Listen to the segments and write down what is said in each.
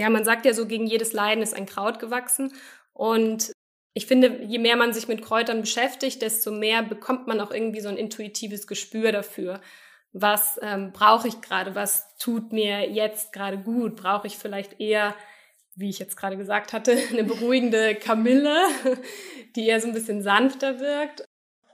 ja, man sagt ja so, gegen jedes Leiden ist ein Kraut gewachsen. Und ich finde, je mehr man sich mit Kräutern beschäftigt, desto mehr bekommt man auch irgendwie so ein intuitives Gespür dafür. Was ähm, brauche ich gerade? Was tut mir jetzt gerade gut? Brauche ich vielleicht eher, wie ich jetzt gerade gesagt hatte, eine beruhigende Kamille, die eher so ein bisschen sanfter wirkt?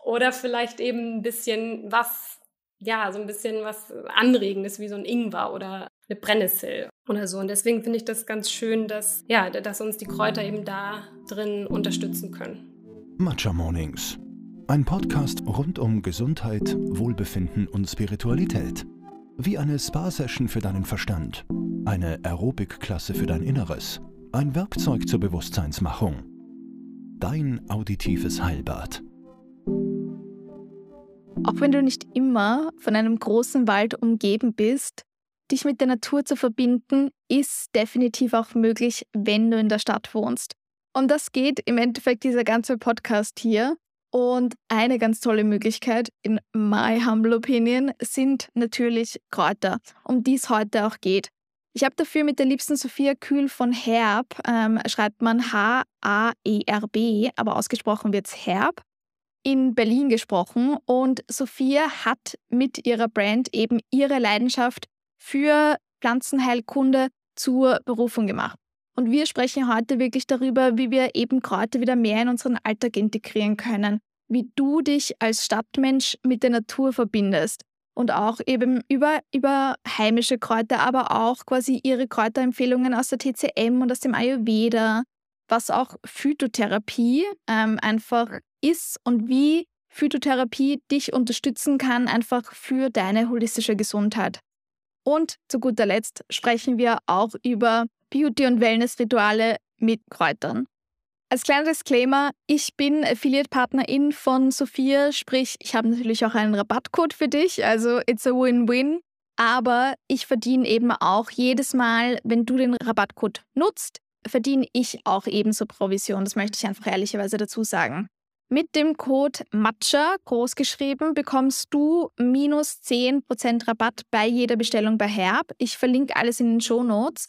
Oder vielleicht eben ein bisschen was, ja, so ein bisschen was Anregendes, wie so ein Ingwer oder eine Brennnessel oder so. Und deswegen finde ich das ganz schön, dass, ja, dass uns die Kräuter eben da drin unterstützen können. Matcha Mornings. Ein Podcast rund um Gesundheit, Wohlbefinden und Spiritualität. Wie eine Spa-Session für deinen Verstand, eine Aerobic-Klasse für dein Inneres, ein Werkzeug zur Bewusstseinsmachung. Dein auditives Heilbad. Auch wenn du nicht immer von einem großen Wald umgeben bist, dich mit der Natur zu verbinden, ist definitiv auch möglich, wenn du in der Stadt wohnst. Und das geht im Endeffekt dieser ganze Podcast hier. Und eine ganz tolle Möglichkeit, in my humble opinion, sind natürlich Kräuter, um die es heute auch geht. Ich habe dafür mit der liebsten Sophia Kühl von Herb, ähm, schreibt man H-A-E-R-B, aber ausgesprochen wird es Herb, in Berlin gesprochen. Und Sophia hat mit ihrer Brand eben ihre Leidenschaft für Pflanzenheilkunde zur Berufung gemacht. Und wir sprechen heute wirklich darüber, wie wir eben Kräuter wieder mehr in unseren Alltag integrieren können, wie du dich als Stadtmensch mit der Natur verbindest und auch eben über, über heimische Kräuter, aber auch quasi ihre Kräuterempfehlungen aus der TCM und aus dem Ayurveda, was auch Phytotherapie ähm, einfach ist und wie Phytotherapie dich unterstützen kann, einfach für deine holistische Gesundheit. Und zu guter Letzt sprechen wir auch über Beauty- und Wellness-Rituale mit Kräutern. Als kleiner Disclaimer, ich bin Affiliate-Partnerin von Sophia, sprich, ich habe natürlich auch einen Rabattcode für dich, also it's a win-win. Aber ich verdiene eben auch jedes Mal, wenn du den Rabattcode nutzt, verdiene ich auch ebenso Provision. Das möchte ich einfach ehrlicherweise dazu sagen. Mit dem Code MATCHA großgeschrieben bekommst du minus 10% Rabatt bei jeder Bestellung bei Herb. Ich verlinke alles in den Show Notes.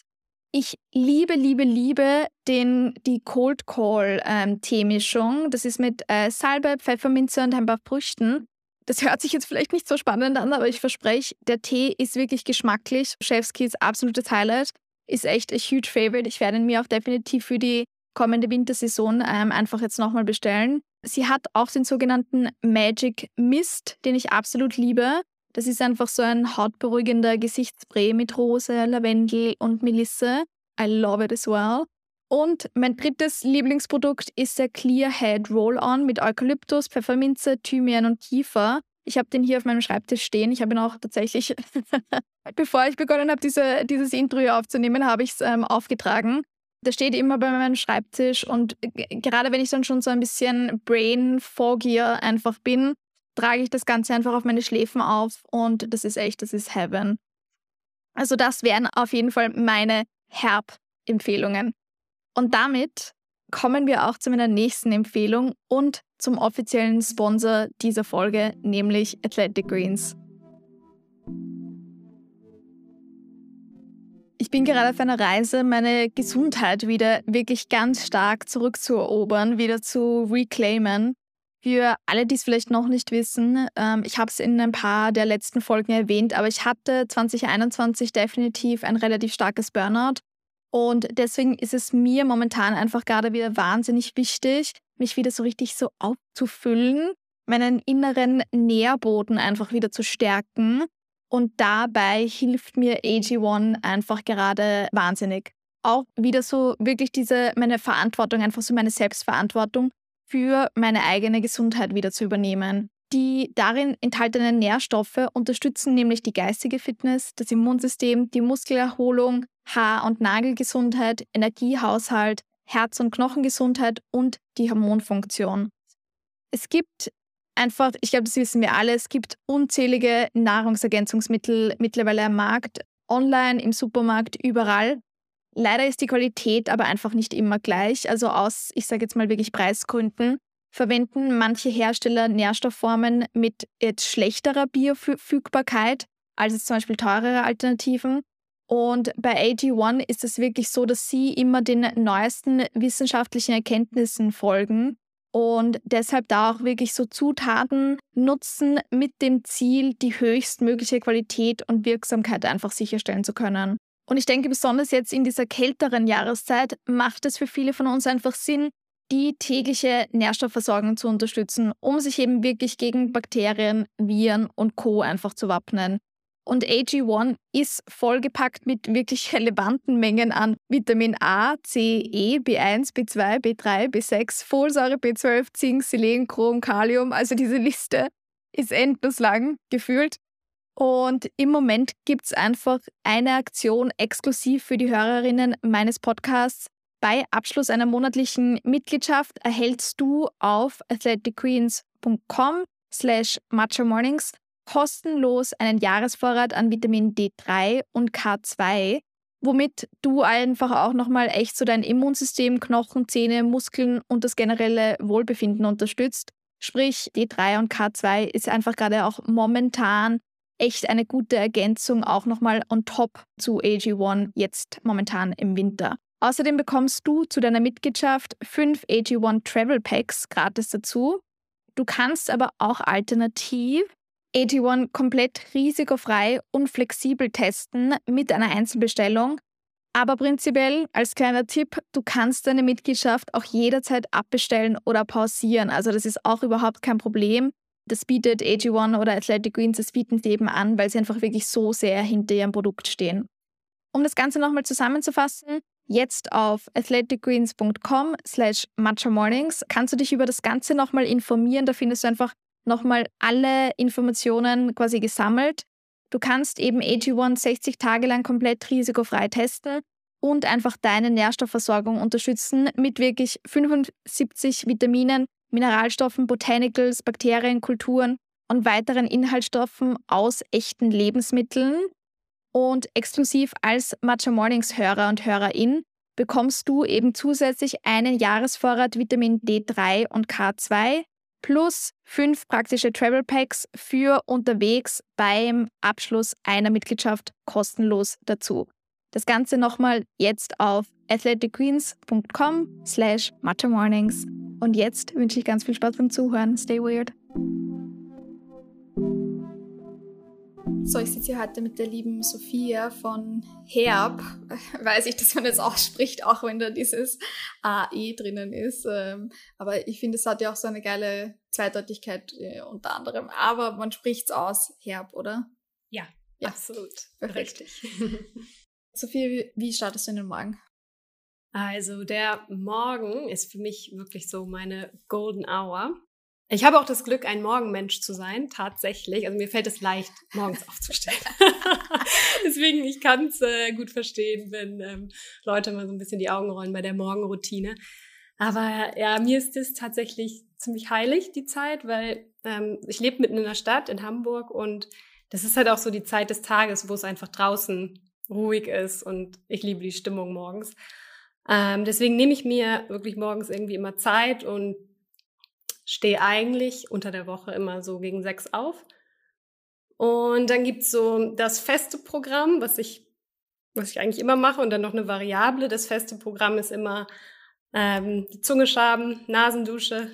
Ich liebe, liebe, liebe den, die Cold Call ähm, Teemischung. Das ist mit äh, Salbe, Pfefferminze und ein paar Früchten. Das hört sich jetzt vielleicht nicht so spannend an, aber ich verspreche, der Tee ist wirklich geschmacklich. Chefskiss, absolutes Highlight. Ist echt ein huge favorite. Ich werde ihn mir auch definitiv für die kommende Wintersaison ähm, einfach jetzt nochmal bestellen. Sie hat auch den sogenannten Magic Mist, den ich absolut liebe. Das ist einfach so ein hautberuhigender Gesichtsspray mit Rose, Lavendel und Melisse. I love it as well. Und mein drittes Lieblingsprodukt ist der Clear Head Roll-On mit Eukalyptus, Pfefferminze, Thymian und Kiefer. Ich habe den hier auf meinem Schreibtisch stehen. Ich habe ihn auch tatsächlich, bevor ich begonnen habe, diese, dieses Intro hier aufzunehmen, habe ich es ähm, aufgetragen. Der steht immer bei meinem Schreibtisch und gerade wenn ich dann schon so ein bisschen brain foggier einfach bin, trage ich das Ganze einfach auf meine Schläfen auf und das ist echt, das ist Heaven. Also das wären auf jeden Fall meine Herb-Empfehlungen. Und damit kommen wir auch zu meiner nächsten Empfehlung und zum offiziellen Sponsor dieser Folge, nämlich Athletic Greens. Ich bin gerade auf einer Reise, meine Gesundheit wieder wirklich ganz stark zurückzuerobern, wieder zu reclaimen. Für alle, die es vielleicht noch nicht wissen, ähm, ich habe es in ein paar der letzten Folgen erwähnt, aber ich hatte 2021 definitiv ein relativ starkes Burnout. Und deswegen ist es mir momentan einfach gerade wieder wahnsinnig wichtig, mich wieder so richtig so aufzufüllen, meinen inneren Nährboden einfach wieder zu stärken und dabei hilft mir AG1 einfach gerade wahnsinnig. Auch wieder so wirklich diese, meine Verantwortung, einfach so meine Selbstverantwortung für meine eigene Gesundheit wieder zu übernehmen. Die darin enthaltenen Nährstoffe unterstützen nämlich die geistige Fitness, das Immunsystem, die Muskelerholung, Haar- und Nagelgesundheit, Energiehaushalt, Herz- und Knochengesundheit und die Hormonfunktion. Es gibt einfach, ich glaube, das wissen wir alle, es gibt unzählige Nahrungsergänzungsmittel mittlerweile am Markt, online, im Supermarkt, überall. Leider ist die Qualität aber einfach nicht immer gleich. Also aus, ich sage jetzt mal wirklich Preisgründen, verwenden manche Hersteller Nährstoffformen mit jetzt schlechterer Bioverfügbarkeit als zum Beispiel teurere Alternativen. Und bei AG1 ist es wirklich so, dass sie immer den neuesten wissenschaftlichen Erkenntnissen folgen und deshalb da auch wirklich so Zutaten nutzen mit dem Ziel, die höchstmögliche Qualität und Wirksamkeit einfach sicherstellen zu können. Und ich denke, besonders jetzt in dieser kälteren Jahreszeit macht es für viele von uns einfach Sinn, die tägliche Nährstoffversorgung zu unterstützen, um sich eben wirklich gegen Bakterien, Viren und Co. einfach zu wappnen. Und AG1 ist vollgepackt mit wirklich relevanten Mengen an Vitamin A, C, E, B1, B2, B3, B6, Folsäure, B12, Zink, Selen, Chrom, Kalium. Also diese Liste ist endlos lang gefühlt. Und im Moment gibt es einfach eine Aktion exklusiv für die Hörerinnen meines Podcasts. Bei Abschluss einer monatlichen Mitgliedschaft erhältst du auf athleticqueens.com slash matchamornings kostenlos einen Jahresvorrat an Vitamin D3 und K2, womit du einfach auch nochmal echt so dein Immunsystem, Knochen, Zähne, Muskeln und das generelle Wohlbefinden unterstützt. Sprich, D3 und K2 ist einfach gerade auch momentan echt eine gute Ergänzung, auch nochmal on top zu AG1 jetzt momentan im Winter. Außerdem bekommst du zu deiner Mitgliedschaft fünf AG1 Travel Packs gratis dazu. Du kannst aber auch alternativ AG1 komplett risikofrei und flexibel testen mit einer Einzelbestellung. Aber prinzipiell als kleiner Tipp, du kannst deine Mitgliedschaft auch jederzeit abbestellen oder pausieren. Also das ist auch überhaupt kein Problem. Das bietet AG1 oder Athletic Greens, das bieten sie eben an, weil sie einfach wirklich so sehr hinter ihrem Produkt stehen. Um das Ganze nochmal zusammenzufassen, jetzt auf athleticgreens.com slash matchamornings kannst du dich über das Ganze nochmal informieren. Da findest du einfach nochmal alle Informationen quasi gesammelt. Du kannst eben AG1 60 Tage lang komplett risikofrei testen und einfach deine Nährstoffversorgung unterstützen mit wirklich 75 Vitaminen, Mineralstoffen, Botanicals, Bakterien, Kulturen und weiteren Inhaltsstoffen aus echten Lebensmitteln. Und exklusiv als Matcha Mornings Hörer und Hörerin bekommst du eben zusätzlich einen Jahresvorrat Vitamin D3 und K2 plus fünf praktische Travel Packs für unterwegs beim Abschluss einer Mitgliedschaft kostenlos dazu. Das Ganze nochmal jetzt auf athleticqueens.com slash mornings. Und jetzt wünsche ich ganz viel Spaß beim Zuhören. Stay weird. So, ich sitze hier heute mit der lieben Sophia von Herb. Weiß ich, dass man das ausspricht, auch wenn da dieses AE drinnen ist. Ähm, aber ich finde, es hat ja auch so eine geile Zweideutigkeit äh, unter anderem. Aber man spricht es aus, Herb, oder? Ja, ja. absolut. Perfekt. Sophia, wie, wie startest du in den Morgen? Also der Morgen ist für mich wirklich so meine Golden Hour. Ich habe auch das Glück, ein Morgenmensch zu sein, tatsächlich. Also mir fällt es leicht, morgens aufzustehen. Deswegen, ich kann es äh, gut verstehen, wenn ähm, Leute mal so ein bisschen die Augen rollen bei der Morgenroutine. Aber ja, mir ist es tatsächlich ziemlich heilig, die Zeit, weil ähm, ich lebe mitten in der Stadt, in Hamburg, und das ist halt auch so die Zeit des Tages, wo es einfach draußen ruhig ist und ich liebe die Stimmung morgens. Ähm, deswegen nehme ich mir wirklich morgens irgendwie immer Zeit und stehe eigentlich unter der Woche immer so gegen sechs auf. Und dann gibt's so das feste Programm, was ich, was ich eigentlich immer mache, und dann noch eine Variable. Das feste Programm ist immer ähm, die Zunge schaben, Nasendusche,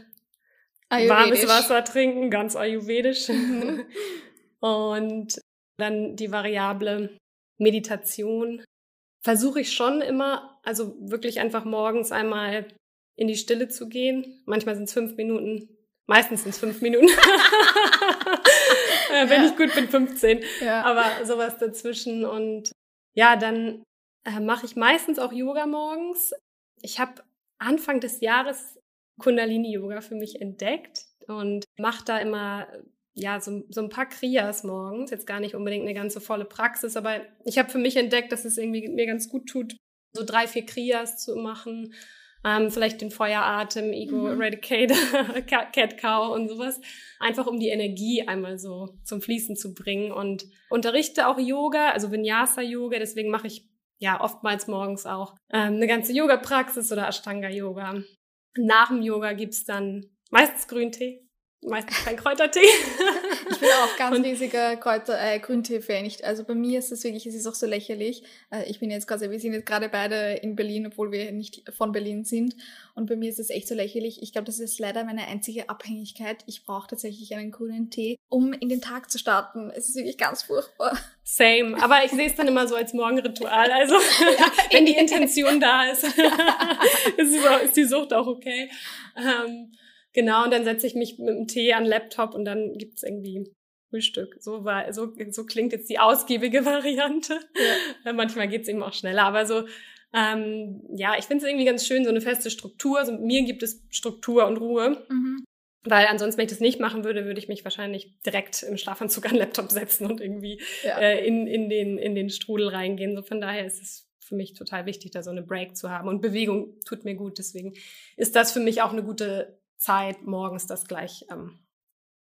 warmes Wasser trinken, ganz ayurvedisch. Mhm. und dann die Variable Meditation. Versuche ich schon immer, also wirklich einfach morgens einmal in die Stille zu gehen. Manchmal sind es fünf Minuten, meistens sind es fünf Minuten. Wenn ja. ich gut bin, 15. Ja. Aber sowas dazwischen. Und ja, dann äh, mache ich meistens auch Yoga morgens. Ich habe Anfang des Jahres Kundalini-Yoga für mich entdeckt und mache da immer ja, so, so ein paar Kriyas morgens. Jetzt gar nicht unbedingt eine ganze volle Praxis, aber ich habe für mich entdeckt, dass es irgendwie mir ganz gut tut, so drei, vier Kriyas zu machen ähm, vielleicht den Feueratem, Ego mhm. Eradicator, Cat Cow und sowas. Einfach um die Energie einmal so zum Fließen zu bringen und unterrichte auch Yoga, also Vinyasa-Yoga, deswegen mache ich ja oftmals morgens auch ähm, eine ganze Yoga-Praxis oder Ashtanga-Yoga. Nach dem Yoga gibt's dann meistens Grüntee. Meistens kein Kräutertee. ich bin auch ganz und riesiger Kräuter, äh, Grüntee-Fan. Also bei mir ist es wirklich, es ist auch so lächerlich. Äh, ich bin jetzt quasi, wir sind jetzt gerade beide in Berlin, obwohl wir nicht von Berlin sind. Und bei mir ist es echt so lächerlich. Ich glaube, das ist leider meine einzige Abhängigkeit. Ich brauche tatsächlich einen grünen Tee, um in den Tag zu starten. Es ist wirklich ganz furchtbar. Same. Aber ich sehe es dann immer so als Morgenritual. Also wenn die Intention da ist, ist, die Sucht auch okay. Ähm, Genau, und dann setze ich mich mit dem Tee an den Laptop und dann gibt's irgendwie Frühstück. So war, so, so klingt jetzt die ausgiebige Variante. Ja. Manchmal geht's eben auch schneller, aber so, ähm, ja, ich finde es irgendwie ganz schön, so eine feste Struktur. Also mir gibt es Struktur und Ruhe. Mhm. Weil ansonsten, wenn ich das nicht machen würde, würde ich mich wahrscheinlich direkt im Schlafanzug an den Laptop setzen und irgendwie ja. äh, in, in, den, in den Strudel reingehen. So von daher ist es für mich total wichtig, da so eine Break zu haben. Und Bewegung tut mir gut. Deswegen ist das für mich auch eine gute Zeit, morgens das gleich, ähm,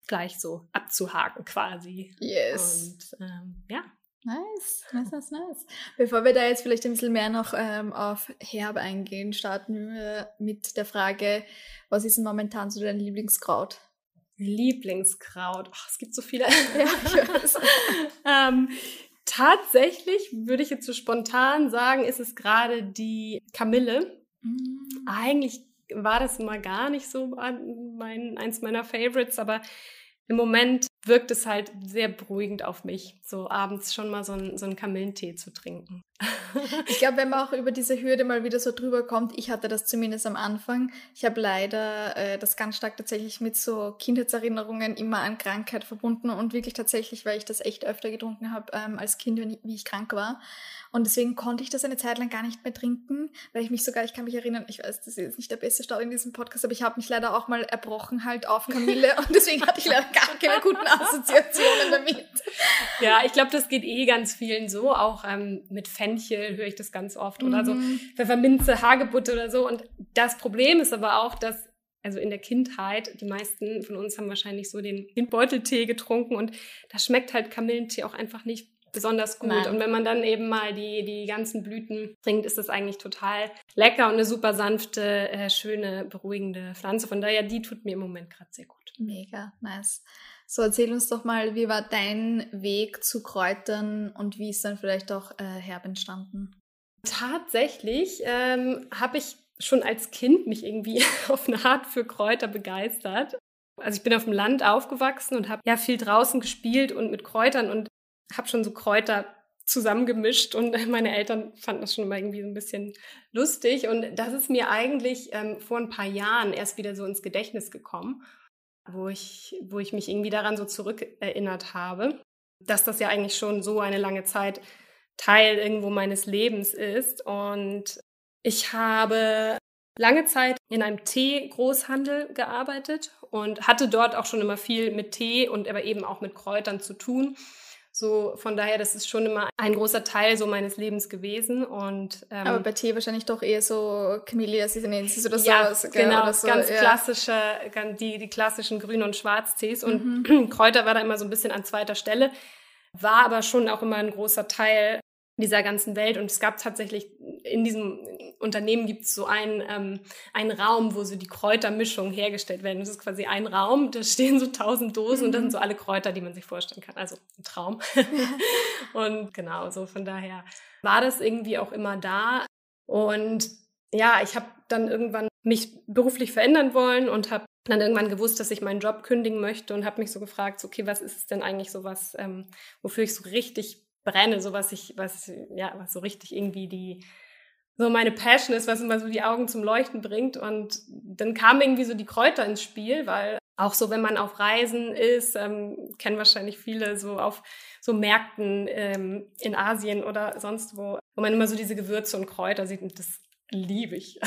gleich so abzuhaken quasi. Yes. Und ähm, ja. Nice, nice, nice, nice. Bevor wir da jetzt vielleicht ein bisschen mehr noch ähm, auf Herb eingehen, starten wir mit der Frage, was ist momentan so dein Lieblingskraut? Lieblingskraut. Oh, es gibt so viele. Ja, ich weiß. ähm, tatsächlich würde ich jetzt so spontan sagen, ist es gerade die Kamille. Mm. Eigentlich war das mal gar nicht so mein, eins meiner Favorites, aber im Moment wirkt es halt sehr beruhigend auf mich, so abends schon mal so, ein, so einen Kamillentee zu trinken. Ich glaube, wenn man auch über diese Hürde mal wieder so drüber kommt, ich hatte das zumindest am Anfang. Ich habe leider äh, das ganz stark tatsächlich mit so Kindheitserinnerungen immer an Krankheit verbunden und wirklich tatsächlich, weil ich das echt öfter getrunken habe ähm, als Kind, wenn ich, wie ich krank war. Und deswegen konnte ich das eine Zeit lang gar nicht mehr trinken, weil ich mich sogar, ich kann mich erinnern, ich weiß, das ist jetzt nicht der beste Start in diesem Podcast, aber ich habe mich leider auch mal erbrochen halt auf Kamille und deswegen hatte ich leider gar keine guten Assoziationen damit. Ja, ich glaube, das geht eh ganz vielen so, auch ähm, mit Fenchel höre ich das ganz oft oder so mhm. Pfefferminze, Hagebutte oder so. Und das Problem ist aber auch, dass also in der Kindheit, die meisten von uns haben wahrscheinlich so den, den Beuteltee getrunken und da schmeckt halt Kamillentee auch einfach nicht besonders gut. Nein. Und wenn man dann eben mal die, die ganzen Blüten trinkt, ist das eigentlich total lecker und eine super sanfte, äh, schöne, beruhigende Pflanze. Von daher, die tut mir im Moment gerade sehr gut. Mega, nice. So, erzähl uns doch mal, wie war dein Weg zu Kräutern und wie ist dann vielleicht auch äh, Herb entstanden? Tatsächlich ähm, habe ich schon als Kind mich irgendwie auf eine Art für Kräuter begeistert. Also ich bin auf dem Land aufgewachsen und habe ja viel draußen gespielt und mit Kräutern und habe schon so Kräuter zusammengemischt und meine Eltern fanden das schon immer irgendwie so ein bisschen lustig. Und das ist mir eigentlich ähm, vor ein paar Jahren erst wieder so ins Gedächtnis gekommen, wo ich, wo ich mich irgendwie daran so zurückerinnert habe, dass das ja eigentlich schon so eine lange Zeit Teil irgendwo meines Lebens ist. Und ich habe lange Zeit in einem Tee-Großhandel gearbeitet und hatte dort auch schon immer viel mit Tee und aber eben auch mit Kräutern zu tun so, von daher, das ist schon immer ein großer Teil so meines Lebens gewesen. Und, ähm, Aber bei Tee wahrscheinlich doch eher so Camellia sinensis oder so. Ja, genau, oder so, ganz ja. klassische, die, die klassischen Grün- und Schwarztees. Und mhm. Kräuter war da immer so ein bisschen an zweiter Stelle, war aber schon auch immer ein großer Teil dieser ganzen Welt. Und es gab tatsächlich in diesem Unternehmen gibt es so einen, ähm, einen Raum, wo so die Kräutermischungen hergestellt werden. Das ist quasi ein Raum, da stehen so tausend Dosen mhm. und das sind so alle Kräuter, die man sich vorstellen kann. Also ein Traum. und genau, so von daher war das irgendwie auch immer da. Und ja, ich habe dann irgendwann mich beruflich verändern wollen und habe dann irgendwann gewusst, dass ich meinen Job kündigen möchte und habe mich so gefragt, okay, was ist es denn eigentlich so was, ähm, wofür ich so richtig brenne, so was ich, was, ja, was so richtig irgendwie die, so meine Passion ist, was immer so die Augen zum Leuchten bringt. Und dann kamen irgendwie so die Kräuter ins Spiel, weil auch so, wenn man auf Reisen ist, ähm, kennen wahrscheinlich viele so auf so Märkten ähm, in Asien oder sonst wo, wo man immer so diese Gewürze und Kräuter sieht und das liebe ich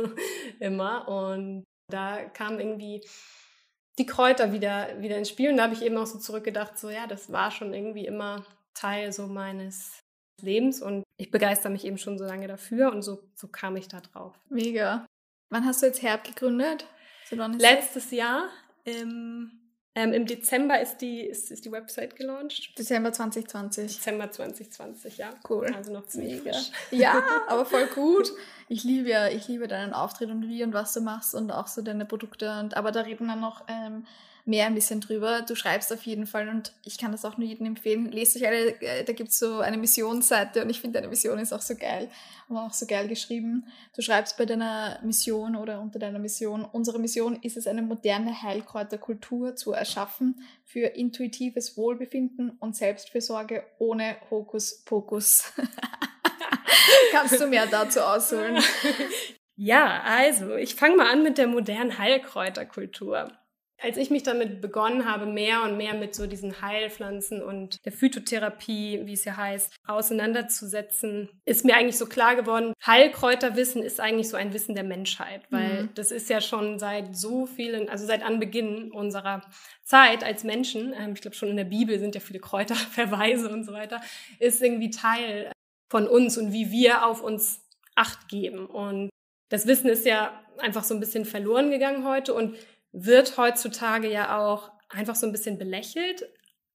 immer. Und da kamen irgendwie die Kräuter wieder, wieder ins Spiel und da habe ich eben auch so zurückgedacht, so ja, das war schon irgendwie immer Teil so meines Lebens und ich begeister mich eben schon so lange dafür und so, so kam ich da drauf. Mega. Wann hast du jetzt Herb gegründet? Letztes Jahr im ähm, Im Dezember ist die, ist, ist die Website gelauncht. Dezember 2020. Dezember 2020, ja. Cool. Also noch ziemlich Mega. frisch. Ja, aber voll gut. Ich liebe ja, ich liebe deinen Auftritt und wie und was du machst und auch so deine Produkte. Und, aber da reden dann noch ähm, mehr ein bisschen drüber. Du schreibst auf jeden Fall und ich kann das auch nur jedem empfehlen. Lest euch alle, äh, da gibt's so eine Missionsseite und ich finde deine Mission ist auch so geil und auch so geil geschrieben. Du schreibst bei deiner Mission oder unter deiner Mission, unsere Mission ist es, eine moderne Heilkräuterkultur zu erschaffen für intuitives Wohlbefinden und Selbstfürsorge ohne Hokuspokus. Kannst du mehr dazu ausholen? Ja, also ich fange mal an mit der modernen Heilkräuterkultur. Als ich mich damit begonnen habe, mehr und mehr mit so diesen Heilpflanzen und der Phytotherapie, wie es ja heißt, auseinanderzusetzen, ist mir eigentlich so klar geworden, Heilkräuterwissen ist eigentlich so ein Wissen der Menschheit, weil mhm. das ist ja schon seit so vielen, also seit Anbeginn unserer Zeit als Menschen, ähm, ich glaube schon in der Bibel sind ja viele Kräuterverweise und so weiter, ist irgendwie Teil von uns und wie wir auf uns Acht geben. Und das Wissen ist ja einfach so ein bisschen verloren gegangen heute und wird heutzutage ja auch einfach so ein bisschen belächelt,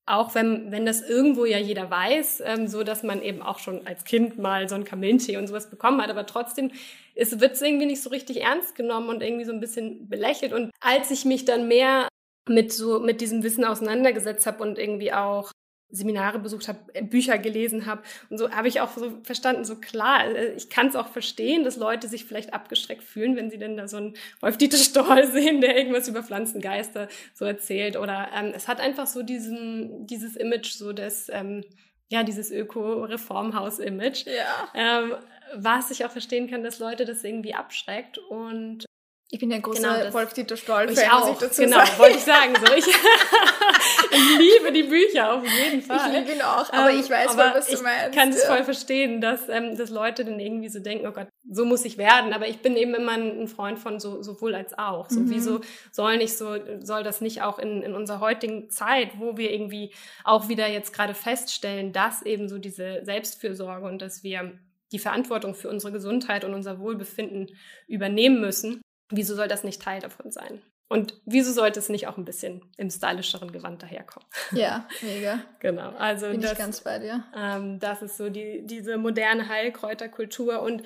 auch wenn, wenn das irgendwo ja jeder weiß, ähm, so dass man eben auch schon als Kind mal so ein Kamillentee und sowas bekommen hat, aber trotzdem ist, wird es irgendwie nicht so richtig ernst genommen und irgendwie so ein bisschen belächelt. Und als ich mich dann mehr mit so mit diesem Wissen auseinandergesetzt habe und irgendwie auch Seminare besucht habe, äh, Bücher gelesen habe und so habe ich auch so verstanden, so klar, äh, ich kann es auch verstehen, dass Leute sich vielleicht abgestreckt fühlen, wenn sie denn da so einen Wolf-Dieter Stoll sehen, der irgendwas über Pflanzengeister so erzählt oder ähm, es hat einfach so diesen, dieses Image so des, ähm, ja, dieses Öko-Reformhaus-Image, ja. ähm, was ich auch verstehen kann, dass Leute das irgendwie abschreckt und ich bin ja ein großer genau, Wolf-Dieter Stoll-Fan, auch, ich dazu Genau, sagen. wollte ich sagen. So. Ich, ich, liebe die Bücher auf jeden Fall. Ich liebe ihn auch, aber ähm, ich weiß aber was du meinst. Ich kann es voll verstehen, dass, ähm, dass Leute dann irgendwie so denken, oh Gott, so muss ich werden. Aber ich bin eben immer ein Freund von so, sowohl als auch. So, mhm. Wieso soll nicht so, soll das nicht auch in, in unserer heutigen Zeit, wo wir irgendwie auch wieder jetzt gerade feststellen, dass eben so diese Selbstfürsorge und dass wir die Verantwortung für unsere Gesundheit und unser Wohlbefinden übernehmen müssen, Wieso soll das nicht Teil davon sein? Und wieso sollte es nicht auch ein bisschen im stylischeren Gewand daherkommen? Ja, mega. genau. Also Bin das, ich ganz bei dir. Ähm, das ist so die, diese moderne Heilkräuterkultur und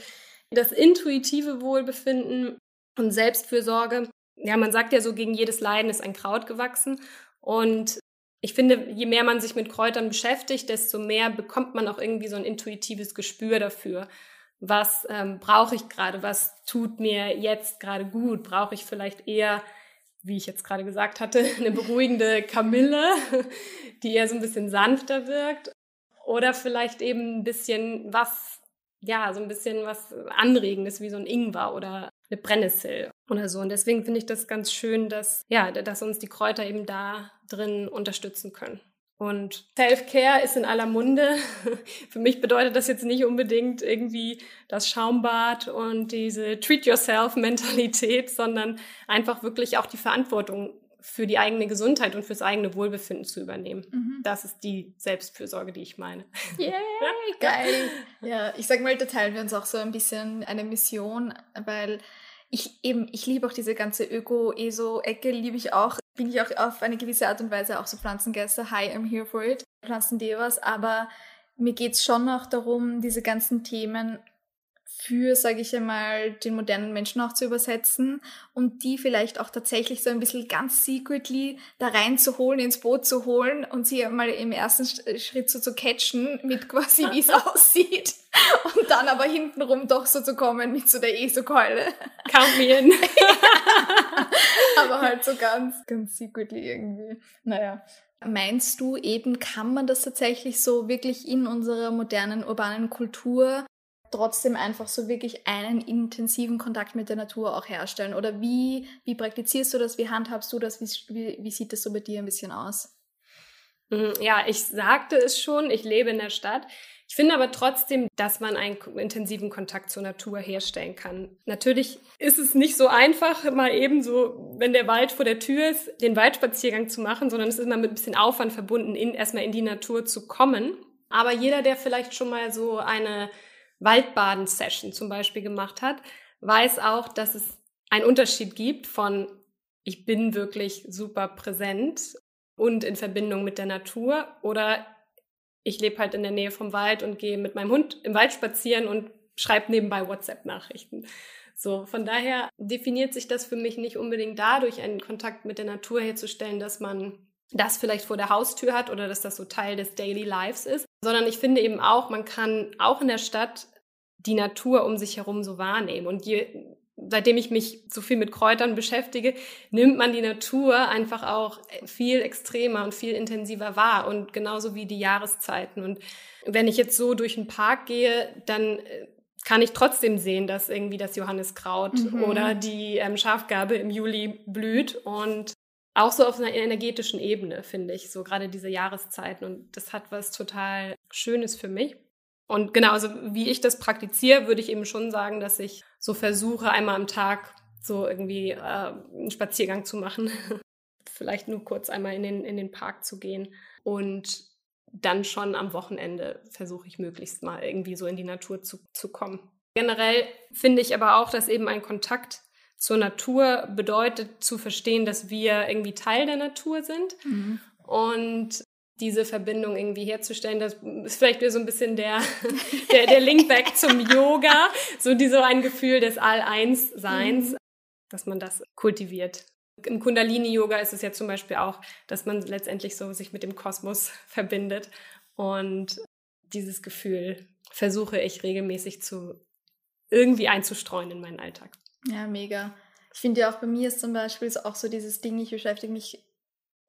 das intuitive Wohlbefinden und Selbstfürsorge. Ja, man sagt ja so, gegen jedes Leiden ist ein Kraut gewachsen. Und ich finde, je mehr man sich mit Kräutern beschäftigt, desto mehr bekommt man auch irgendwie so ein intuitives Gespür dafür was ähm, brauche ich gerade, was tut mir jetzt gerade gut, brauche ich vielleicht eher, wie ich jetzt gerade gesagt hatte, eine beruhigende Kamille, die eher so ein bisschen sanfter wirkt oder vielleicht eben ein bisschen was, ja, so ein bisschen was Anregendes wie so ein Ingwer oder eine Brennnessel oder so. Und deswegen finde ich das ganz schön, dass, ja, dass uns die Kräuter eben da drin unterstützen können. Und Self-Care ist in aller Munde. Für mich bedeutet das jetzt nicht unbedingt irgendwie das Schaumbad und diese Treat-Yourself-Mentalität, sondern einfach wirklich auch die Verantwortung für die eigene Gesundheit und fürs eigene Wohlbefinden zu übernehmen. Mhm. Das ist die Selbstfürsorge, die ich meine. Yay, geil. ja, ich sag mal, da teilen wir uns auch so ein bisschen eine Mission, weil ich eben, ich liebe auch diese ganze Öko-ESO-Ecke, liebe ich auch. Bin ich auch auf eine gewisse Art und Weise auch so Pflanzengeister, hi, I'm here for it, Pflanzendevas, aber mir geht's schon auch darum, diese ganzen Themen für, sage ich einmal, den modernen Menschen auch zu übersetzen und die vielleicht auch tatsächlich so ein bisschen ganz secretly da reinzuholen, ins Boot zu holen und sie einmal im ersten Schritt so zu catchen mit quasi, wie es aussieht und dann aber hintenrum doch so zu kommen mit so der ESO-Keule. Count me in. aber halt so ganz, ganz secretly irgendwie. Naja. Meinst du eben, kann man das tatsächlich so wirklich in unserer modernen urbanen Kultur trotzdem einfach so wirklich einen intensiven Kontakt mit der Natur auch herstellen? Oder wie, wie praktizierst du das? Wie handhabst du das? Wie, wie, wie sieht das so bei dir ein bisschen aus? Mhm, ja, ich sagte es schon, ich lebe in der Stadt. Ich finde aber trotzdem, dass man einen intensiven Kontakt zur Natur herstellen kann. Natürlich ist es nicht so einfach, mal eben so, wenn der Wald vor der Tür ist, den Waldspaziergang zu machen, sondern es ist immer mit ein bisschen Aufwand verbunden, in, erstmal in die Natur zu kommen. Aber jeder, der vielleicht schon mal so eine Waldbaden-Session zum Beispiel gemacht hat, weiß auch, dass es einen Unterschied gibt von ich bin wirklich super präsent und in Verbindung mit der Natur oder ich lebe halt in der Nähe vom Wald und gehe mit meinem Hund im Wald spazieren und schreibe nebenbei WhatsApp-Nachrichten. So, von daher definiert sich das für mich nicht unbedingt dadurch, einen Kontakt mit der Natur herzustellen, dass man das vielleicht vor der Haustür hat oder dass das so Teil des Daily Lives ist, sondern ich finde eben auch, man kann auch in der Stadt die Natur um sich herum so wahrnehmen. Und je, seitdem ich mich so viel mit Kräutern beschäftige, nimmt man die Natur einfach auch viel extremer und viel intensiver wahr und genauso wie die Jahreszeiten. Und wenn ich jetzt so durch den Park gehe, dann äh, kann ich trotzdem sehen, dass irgendwie das Johanniskraut mhm. oder die ähm, Schafgarbe im Juli blüht und auch so auf einer energetischen Ebene, finde ich, so gerade diese Jahreszeiten. Und das hat was total Schönes für mich. Und genau, also wie ich das praktiziere, würde ich eben schon sagen, dass ich so versuche, einmal am Tag so irgendwie äh, einen Spaziergang zu machen. Vielleicht nur kurz einmal in den, in den Park zu gehen. Und dann schon am Wochenende versuche ich möglichst mal irgendwie so in die Natur zu, zu kommen. Generell finde ich aber auch, dass eben ein Kontakt zur Natur bedeutet zu verstehen, dass wir irgendwie Teil der Natur sind. Mhm. Und diese Verbindung irgendwie herzustellen, das ist vielleicht wieder so ein bisschen der, der, der Link back zum Yoga, so diese ein Gefühl des All-Eins-Seins, mhm. dass man das kultiviert. Im Kundalini-Yoga ist es ja zum Beispiel auch, dass man letztendlich so sich mit dem Kosmos verbindet. Und dieses Gefühl versuche ich regelmäßig zu irgendwie einzustreuen in meinen Alltag. Ja, mega. Ich finde ja auch bei mir ist zum Beispiel auch so dieses Ding, ich beschäftige mich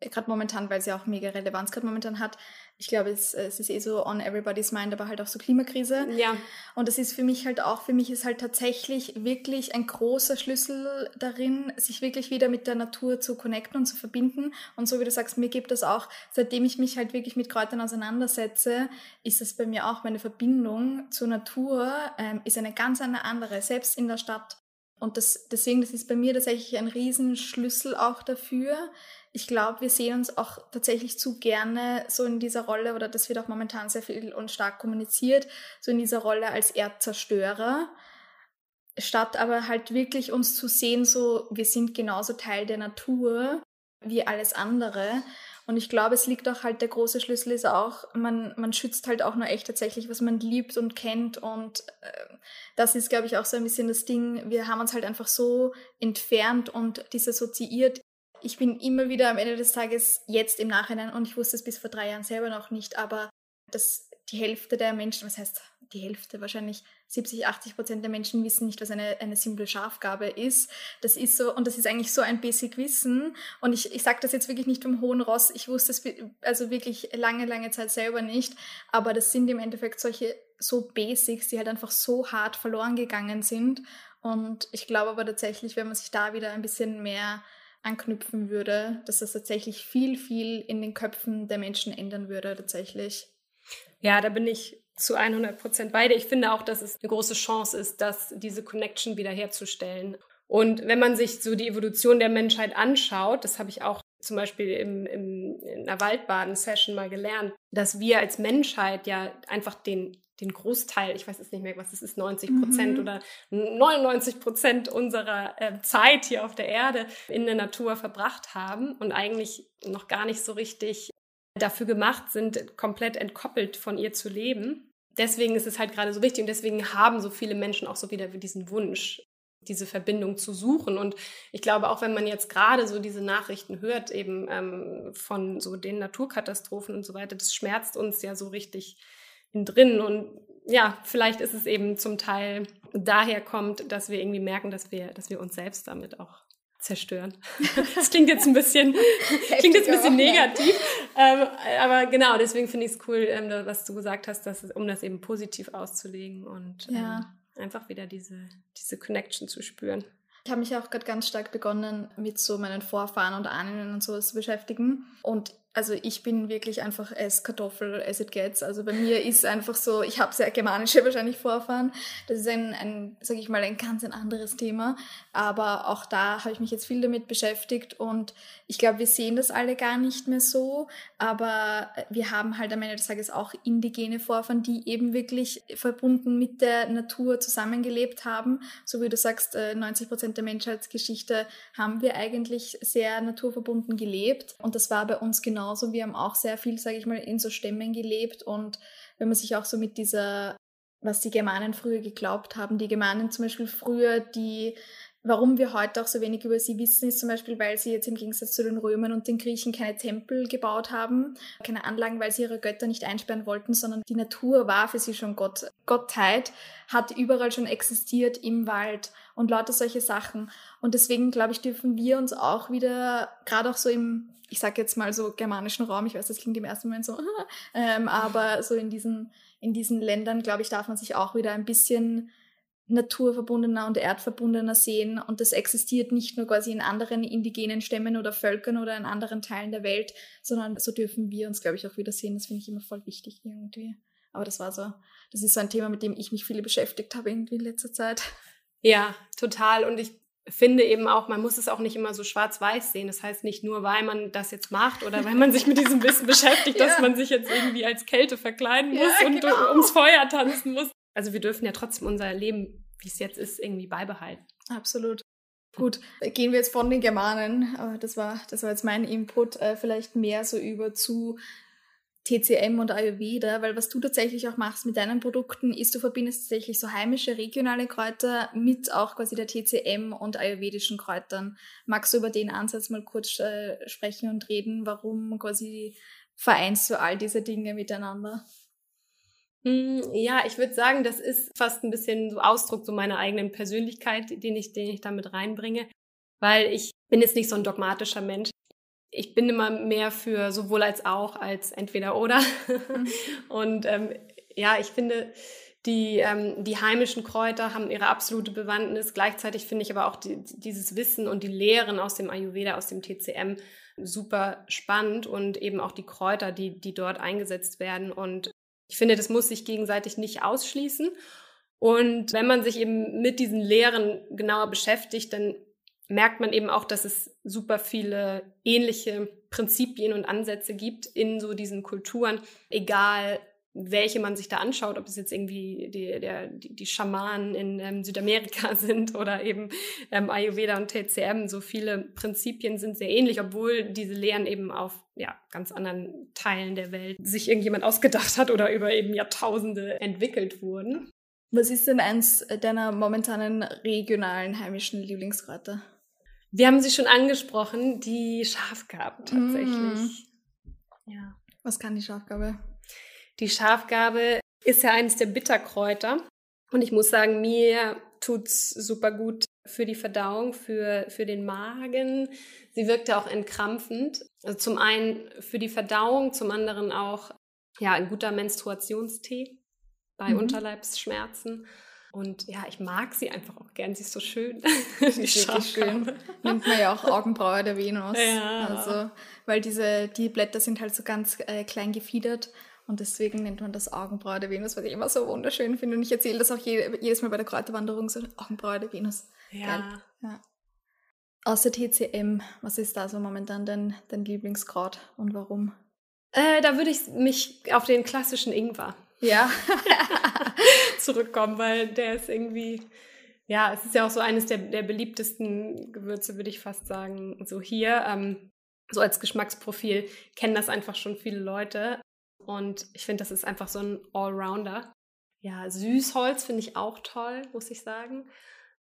gerade momentan, weil es ja auch mega Relevanz gerade momentan hat. Ich glaube, es, es ist eh so on everybody's mind, aber halt auch so Klimakrise. Ja. Und das ist für mich halt auch, für mich ist halt tatsächlich wirklich ein großer Schlüssel darin, sich wirklich wieder mit der Natur zu connecten und zu verbinden. Und so wie du sagst, mir gibt das auch, seitdem ich mich halt wirklich mit Kräutern auseinandersetze, ist es bei mir auch meine Verbindung zur Natur, ähm, ist eine ganz eine andere, selbst in der Stadt. Und das, deswegen, das ist bei mir tatsächlich ein Riesenschlüssel auch dafür, ich glaube, wir sehen uns auch tatsächlich zu gerne so in dieser Rolle, oder das wird auch momentan sehr viel und stark kommuniziert, so in dieser Rolle als Erdzerstörer, statt aber halt wirklich uns zu sehen, so wir sind genauso Teil der Natur wie alles andere. Und ich glaube, es liegt auch halt, der große Schlüssel ist auch, man, man schützt halt auch nur echt tatsächlich, was man liebt und kennt. Und äh, das ist, glaube ich, auch so ein bisschen das Ding. Wir haben uns halt einfach so entfernt und disassoziiert ich bin immer wieder am Ende des Tages jetzt im Nachhinein, und ich wusste es bis vor drei Jahren selber noch nicht, aber dass die Hälfte der Menschen, was heißt die Hälfte, wahrscheinlich 70, 80 Prozent der Menschen wissen nicht, was eine, eine simple Schafgabe ist. Das ist so, und das ist eigentlich so ein Basic Wissen. Und ich, ich sage das jetzt wirklich nicht vom hohen Ross, ich wusste es also wirklich lange, lange Zeit selber nicht, aber das sind im Endeffekt solche so Basics, die halt einfach so hart verloren gegangen sind. Und ich glaube aber tatsächlich, wenn man sich da wieder ein bisschen mehr anknüpfen würde, dass das tatsächlich viel, viel in den Köpfen der Menschen ändern würde, tatsächlich. Ja, da bin ich zu 100 Prozent beide. Ich finde auch, dass es eine große Chance ist, dass diese Connection wiederherzustellen. Und wenn man sich so die Evolution der Menschheit anschaut, das habe ich auch zum Beispiel im, im, in einer Waldbaden-Session mal gelernt, dass wir als Menschheit ja einfach den den Großteil, ich weiß es nicht mehr, was es ist, 90 Prozent mhm. oder 99 Prozent unserer äh, Zeit hier auf der Erde in der Natur verbracht haben und eigentlich noch gar nicht so richtig dafür gemacht sind, komplett entkoppelt von ihr zu leben. Deswegen ist es halt gerade so wichtig und deswegen haben so viele Menschen auch so wieder diesen Wunsch, diese Verbindung zu suchen. Und ich glaube, auch wenn man jetzt gerade so diese Nachrichten hört, eben ähm, von so den Naturkatastrophen und so weiter, das schmerzt uns ja so richtig in drin. Und ja, vielleicht ist es eben zum Teil daher kommt, dass wir irgendwie merken, dass wir, dass wir uns selbst damit auch zerstören. Das klingt jetzt ein bisschen, klingt jetzt ein bisschen negativ. Ähm, aber genau, deswegen finde ich es cool, ähm, was du gesagt hast, dass es, um das eben positiv auszulegen und ja. ähm, einfach wieder diese, diese Connection zu spüren. Ich habe mich auch gerade ganz stark begonnen, mit so meinen Vorfahren und Ahnen und sowas zu beschäftigen. Und also ich bin wirklich einfach as Kartoffel as it gets. Also bei mir ist einfach so, ich habe sehr germanische wahrscheinlich Vorfahren. Das ist ein, ein sage ich mal, ein ganz ein anderes Thema. Aber auch da habe ich mich jetzt viel damit beschäftigt und ich glaube, wir sehen das alle gar nicht mehr so. Aber wir haben halt am Ende des Tages auch indigene Vorfahren, die eben wirklich verbunden mit der Natur zusammengelebt haben. So wie du sagst, 90 äh, Prozent der Menschheitsgeschichte haben wir eigentlich sehr naturverbunden gelebt. Und das war bei uns genau genauso. Wir haben auch sehr viel, sage ich mal, in so Stämmen gelebt und wenn man sich auch so mit dieser was die Germanen früher geglaubt haben. Die Germanen zum Beispiel früher, die Warum wir heute auch so wenig über sie wissen, ist zum Beispiel, weil sie jetzt im Gegensatz zu den Römern und den Griechen keine Tempel gebaut haben, keine Anlagen, weil sie ihre Götter nicht einsperren wollten, sondern die Natur war für sie schon Gott. Gottheit hat überall schon existiert im Wald und lauter solche Sachen. Und deswegen, glaube ich, dürfen wir uns auch wieder, gerade auch so im, ich sage jetzt mal so germanischen Raum, ich weiß, das klingt im ersten Moment so, ähm, aber so in diesen, in diesen Ländern, glaube ich, darf man sich auch wieder ein bisschen naturverbundener und erdverbundener sehen und das existiert nicht nur quasi in anderen indigenen Stämmen oder Völkern oder in anderen Teilen der Welt, sondern so dürfen wir uns, glaube ich, auch wieder sehen. Das finde ich immer voll wichtig irgendwie. Aber das war so, das ist so ein Thema, mit dem ich mich viele beschäftigt habe irgendwie in letzter Zeit. Ja, total. Und ich finde eben auch, man muss es auch nicht immer so schwarz-weiß sehen. Das heißt nicht nur, weil man das jetzt macht oder weil man sich mit diesem Wissen beschäftigt, ja. dass man sich jetzt irgendwie als Kälte verkleiden muss ja, und genau. ums Feuer tanzen muss also wir dürfen ja trotzdem unser Leben, wie es jetzt ist, irgendwie beibehalten. Absolut. Gut, gehen wir jetzt von den Germanen, aber das war, das war jetzt mein Input, äh, vielleicht mehr so über zu TCM und Ayurveda, weil was du tatsächlich auch machst mit deinen Produkten, ist, du verbindest tatsächlich so heimische, regionale Kräuter mit auch quasi der TCM und ayurvedischen Kräutern. Magst du über den Ansatz mal kurz äh, sprechen und reden, warum quasi vereinst du all diese Dinge miteinander? Hm, ja, ich würde sagen, das ist fast ein bisschen so Ausdruck so meiner eigenen Persönlichkeit, den ich, den ich damit reinbringe, weil ich bin jetzt nicht so ein dogmatischer Mensch. Ich bin immer mehr für sowohl als auch als entweder oder. Mhm. Und ähm, ja, ich finde, die, ähm, die heimischen Kräuter haben ihre absolute Bewandtnis. Gleichzeitig finde ich aber auch die, dieses Wissen und die Lehren aus dem Ayurveda, aus dem TCM super spannend und eben auch die Kräuter, die, die dort eingesetzt werden. Und ich finde, das muss sich gegenseitig nicht ausschließen. Und wenn man sich eben mit diesen Lehren genauer beschäftigt, dann merkt man eben auch, dass es super viele ähnliche Prinzipien und Ansätze gibt in so diesen Kulturen, egal welche man sich da anschaut, ob es jetzt irgendwie die, der, die, Schamanen in ähm, Südamerika sind oder eben ähm, Ayurveda und TCM, so viele Prinzipien sind sehr ähnlich, obwohl diese Lehren eben auf ja, ganz anderen Teilen der Welt sich irgendjemand ausgedacht hat oder über eben Jahrtausende entwickelt wurden. Was ist denn eins deiner momentanen regionalen heimischen Lieblingskräuter? Wir haben sie schon angesprochen, die Schafgabe tatsächlich. Mm. Ja. Was kann die Schafgabe? Die Schafgabe ist ja eines der Bitterkräuter. Und ich muss sagen, mir tut's super gut für die Verdauung, für, für den Magen. Sie wirkt ja auch entkrampfend. Also zum einen für die Verdauung, zum anderen auch ja, ein guter Menstruationstee bei mhm. Unterleibsschmerzen. Und ja, ich mag sie einfach auch gern. Sie ist so schön. die ist wirklich schön. Nimmt man ja auch Augenbraue der Venus. Ja. Also, weil diese, die Blätter sind halt so ganz äh, klein gefiedert und deswegen nennt man das Augenbraue der Venus, was ich immer so wunderschön finde. Und ich erzähle das auch je, jedes Mal bei der Kräuterwanderung, so Augenbraue der Venus. Ja. ja. Außer TCM, was ist da so momentan dein, dein Lieblingskraut und warum? Äh, da würde ich mich auf den klassischen Ingwer ja. zurückkommen, weil der ist irgendwie, ja, es ist ja auch so eines der, der beliebtesten Gewürze, würde ich fast sagen. So hier, ähm, so als Geschmacksprofil kennen das einfach schon viele Leute. Und ich finde, das ist einfach so ein Allrounder. Ja, Süßholz finde ich auch toll, muss ich sagen.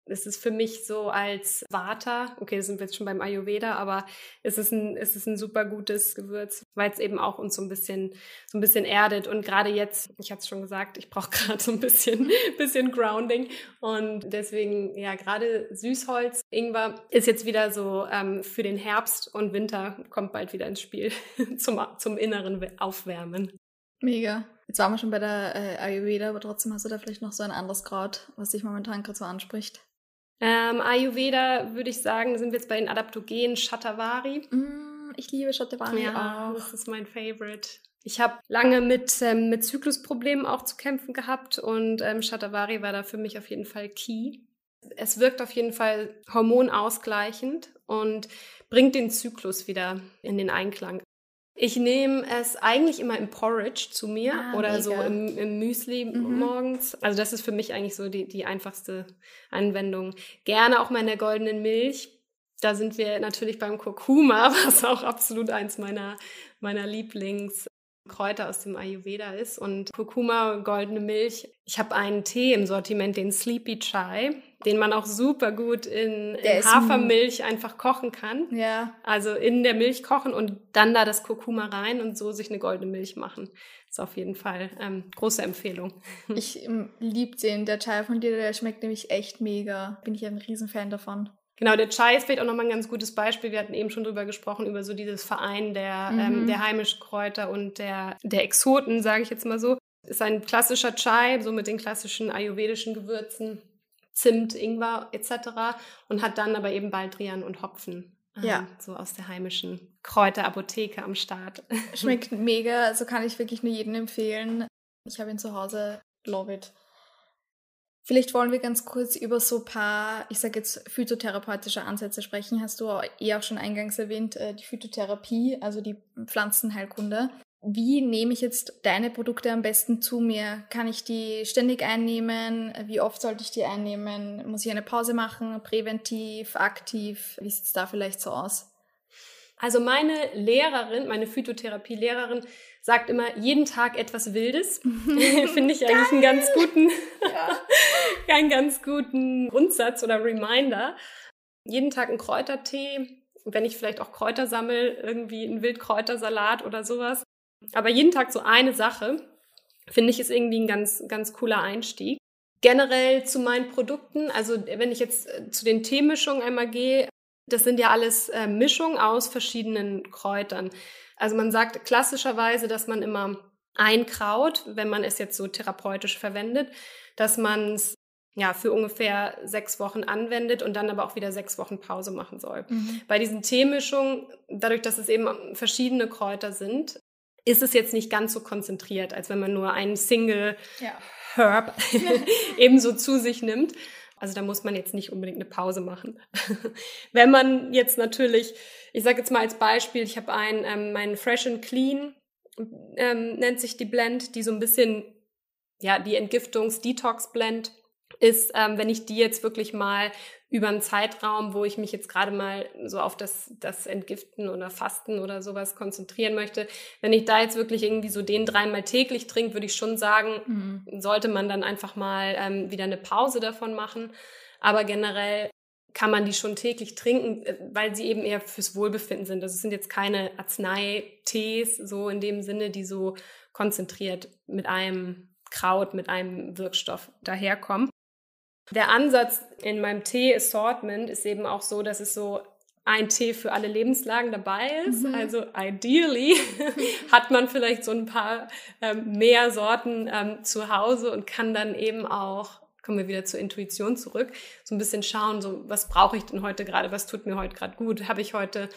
Es ist für mich so als Vata, okay, sind wir jetzt schon beim Ayurveda, aber es ist ein, es ist ein super gutes Gewürz, weil es eben auch uns so ein bisschen, so ein bisschen erdet. Und gerade jetzt, ich hatte es schon gesagt, ich brauche gerade so ein bisschen, bisschen Grounding. Und deswegen, ja, gerade Süßholz, Ingwer ist jetzt wieder so ähm, für den Herbst und Winter kommt bald wieder ins Spiel zum, zum inneren Aufwärmen. Mega. Jetzt waren wir schon bei der äh, Ayurveda, aber trotzdem hast du da vielleicht noch so ein anderes Kraut, was dich momentan gerade so anspricht. Ähm, Ayurveda würde ich sagen, sind wir jetzt bei den Adaptogenen Shatavari. Mm, ich liebe Shatavari ja, auch. Das ist mein Favorite. Ich habe lange mit, ähm, mit Zyklusproblemen auch zu kämpfen gehabt und ähm, Shatavari war da für mich auf jeden Fall key. Es wirkt auf jeden Fall hormonausgleichend und bringt den Zyklus wieder in den Einklang. Ich nehme es eigentlich immer im Porridge zu mir ah, oder mega. so im, im Müsli mhm. morgens. Also das ist für mich eigentlich so die, die einfachste Anwendung. Gerne auch mal in der goldenen Milch. Da sind wir natürlich beim Kurkuma, was auch absolut eins meiner, meiner Lieblings Kräuter aus dem Ayurveda ist und Kurkuma, goldene Milch. Ich habe einen Tee im Sortiment, den Sleepy Chai, den man auch super gut in, in Hafermilch einfach kochen kann. Ja. Also in der Milch kochen und dann da das Kurkuma rein und so sich eine goldene Milch machen. Ist auf jeden Fall ähm, große Empfehlung. Ich ähm, liebe den. Der Chai von dir, der schmeckt nämlich echt mega. Bin ich ein Riesenfan davon. Genau, der Chai ist vielleicht auch nochmal ein ganz gutes Beispiel. Wir hatten eben schon drüber gesprochen, über so dieses Verein der, mhm. ähm, der heimischen Kräuter und der, der Exoten, sage ich jetzt mal so. Ist ein klassischer Chai, so mit den klassischen ayurvedischen Gewürzen, Zimt, Ingwer etc. und hat dann aber eben Baldrian und Hopfen. Ähm, ja. So aus der heimischen Kräuterapotheke am Start. Schmeckt mega, also kann ich wirklich nur jedem empfehlen. Ich habe ihn zu Hause, love it. Vielleicht wollen wir ganz kurz über so ein paar, ich sage jetzt, phytotherapeutische Ansätze sprechen. Hast du eh auch schon eingangs erwähnt, äh, die Phytotherapie, also die Pflanzenheilkunde. Wie nehme ich jetzt deine Produkte am besten zu mir? Kann ich die ständig einnehmen? Wie oft sollte ich die einnehmen? Muss ich eine Pause machen? Präventiv, aktiv? Wie sieht es da vielleicht so aus? Also meine Lehrerin, meine Phytotherapie-Lehrerin sagt immer, jeden Tag etwas Wildes. Finde ich eigentlich einen ganz guten, ja. einen ganz guten Grundsatz oder Reminder. Jeden Tag ein Kräutertee. Wenn ich vielleicht auch Kräuter sammle, irgendwie ein Wildkräutersalat oder sowas. Aber jeden Tag so eine Sache, finde ich, ist irgendwie ein ganz, ganz cooler Einstieg. Generell zu meinen Produkten, also wenn ich jetzt äh, zu den Teemischungen einmal gehe, das sind ja alles äh, Mischungen aus verschiedenen Kräutern. Also man sagt klassischerweise, dass man immer ein Kraut, wenn man es jetzt so therapeutisch verwendet, dass man es ja für ungefähr sechs Wochen anwendet und dann aber auch wieder sechs Wochen Pause machen soll. Mhm. Bei diesen Teemischungen, dadurch, dass es eben verschiedene Kräuter sind, ist es jetzt nicht ganz so konzentriert, als wenn man nur einen Single ja. Herb ebenso zu sich nimmt. Also da muss man jetzt nicht unbedingt eine Pause machen. Wenn man jetzt natürlich, ich sage jetzt mal als Beispiel, ich habe einen, ähm, meinen Fresh and Clean, ähm, nennt sich die Blend, die so ein bisschen, ja, die Entgiftungs-Detox-Blend ist, ähm, wenn ich die jetzt wirklich mal über einen Zeitraum, wo ich mich jetzt gerade mal so auf das, das Entgiften oder Fasten oder sowas konzentrieren möchte, wenn ich da jetzt wirklich irgendwie so den dreimal täglich trinke, würde ich schon sagen, mhm. sollte man dann einfach mal ähm, wieder eine Pause davon machen. Aber generell kann man die schon täglich trinken, äh, weil sie eben eher fürs Wohlbefinden sind. Also sind jetzt keine Arzneitees, so in dem Sinne, die so konzentriert mit einem Kraut, mit einem Wirkstoff daherkommen. Der Ansatz in meinem Tee-Assortment ist eben auch so, dass es so ein Tee für alle Lebenslagen dabei ist. Mhm. Also ideally hat man vielleicht so ein paar ähm, mehr Sorten ähm, zu Hause und kann dann eben auch, kommen wir wieder zur Intuition zurück, so ein bisschen schauen, so was brauche ich denn heute gerade, was tut mir heute gerade gut, habe ich heute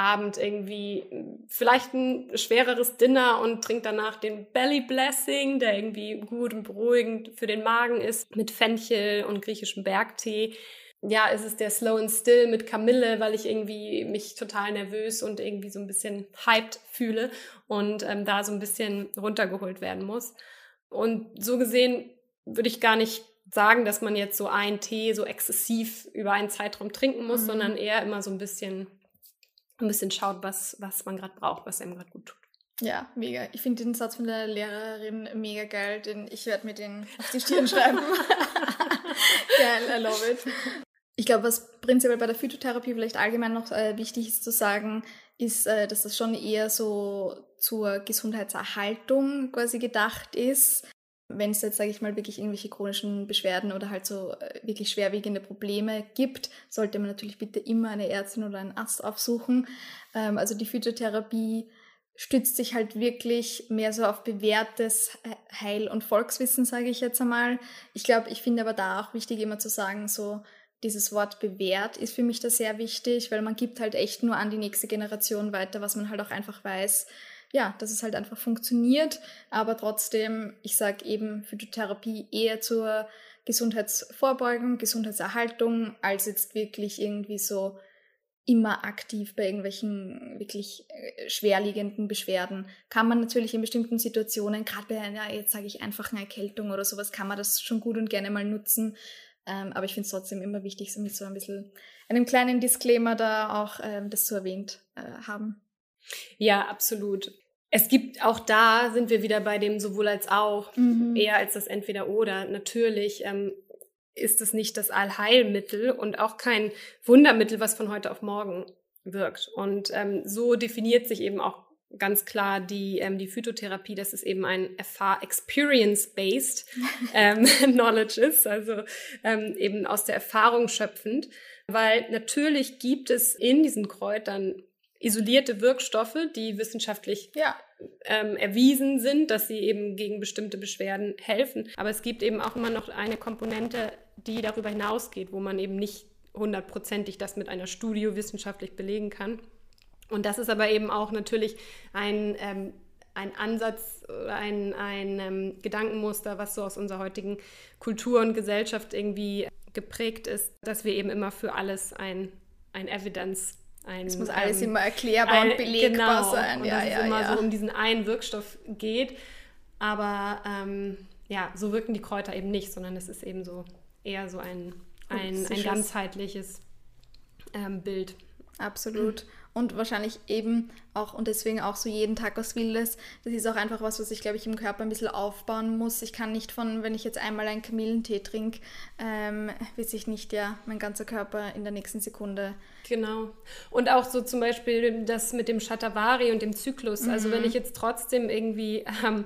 Abend irgendwie vielleicht ein schwereres Dinner und trinkt danach den Belly Blessing, der irgendwie gut und beruhigend für den Magen ist, mit Fenchel und griechischem Bergtee. Ja, ist es der Slow and Still mit Kamille, weil ich irgendwie mich total nervös und irgendwie so ein bisschen hyped fühle und ähm, da so ein bisschen runtergeholt werden muss. Und so gesehen würde ich gar nicht sagen, dass man jetzt so einen Tee so exzessiv über einen Zeitraum trinken muss, mhm. sondern eher immer so ein bisschen ein bisschen schaut, was, was man gerade braucht, was einem gerade gut tut. Ja, mega. Ich finde den Satz von der Lehrerin mega geil, denn ich werde mir den auf die Stirn schreiben. geil, I love it. Ich glaube, was prinzipiell bei der Phytotherapie vielleicht allgemein noch äh, wichtig ist zu sagen, ist, äh, dass das schon eher so zur Gesundheitserhaltung quasi gedacht ist wenn es jetzt, sage ich mal, wirklich irgendwelche chronischen Beschwerden oder halt so äh, wirklich schwerwiegende Probleme gibt, sollte man natürlich bitte immer eine Ärztin oder einen Arzt aufsuchen. Ähm, also die Phytotherapie stützt sich halt wirklich mehr so auf bewährtes Heil- und Volkswissen, sage ich jetzt einmal. Ich glaube, ich finde aber da auch wichtig, immer zu sagen, so dieses Wort bewährt ist für mich da sehr wichtig, weil man gibt halt echt nur an die nächste Generation weiter, was man halt auch einfach weiß, ja, dass es halt einfach funktioniert, aber trotzdem, ich sage eben Phytotherapie eher zur Gesundheitsvorbeugung, Gesundheitserhaltung, als jetzt wirklich irgendwie so immer aktiv bei irgendwelchen wirklich äh, schwerliegenden Beschwerden. Kann man natürlich in bestimmten Situationen, gerade bei einer, jetzt sage ich einfach eine Erkältung oder sowas, kann man das schon gut und gerne mal nutzen. Ähm, aber ich finde es trotzdem immer wichtig, so mit so ein bisschen einem kleinen Disclaimer da auch ähm, das zu erwähnt äh, haben. Ja, absolut. Es gibt auch da sind wir wieder bei dem sowohl als auch, mhm. eher als das entweder oder. Natürlich ähm, ist es nicht das Allheilmittel und auch kein Wundermittel, was von heute auf morgen wirkt. Und ähm, so definiert sich eben auch ganz klar die, ähm, die Phytotherapie, dass es eben ein Experience-based ähm, Knowledge ist, also ähm, eben aus der Erfahrung schöpfend. Weil natürlich gibt es in diesen Kräutern isolierte Wirkstoffe, die wissenschaftlich ja. ähm, erwiesen sind, dass sie eben gegen bestimmte Beschwerden helfen. Aber es gibt eben auch immer noch eine Komponente, die darüber hinausgeht, wo man eben nicht hundertprozentig das mit einer Studie wissenschaftlich belegen kann. Und das ist aber eben auch natürlich ein, ähm, ein Ansatz, ein, ein ähm, Gedankenmuster, was so aus unserer heutigen Kultur und Gesellschaft irgendwie geprägt ist, dass wir eben immer für alles ein, ein Evidence ein, es muss alles ähm, immer erklärbar ein, und belegbar genau, sein. Und ja, dass ja, es immer ja. so um diesen einen Wirkstoff geht. Aber ähm, ja, so wirken die Kräuter eben nicht, sondern es ist eben so eher so ein, ein, ein ganzheitliches ähm, Bild. Absolut. Mhm und wahrscheinlich eben auch und deswegen auch so jeden Tag was Wildes. Das ist auch einfach was, was ich glaube ich im Körper ein bisschen aufbauen muss. Ich kann nicht von, wenn ich jetzt einmal einen Kamillentee trinke, ähm, wird sich nicht ja mein ganzer Körper in der nächsten Sekunde. Genau. Und auch so zum Beispiel das mit dem Shatavari und dem Zyklus. Mhm. Also wenn mhm. ich jetzt trotzdem irgendwie ähm,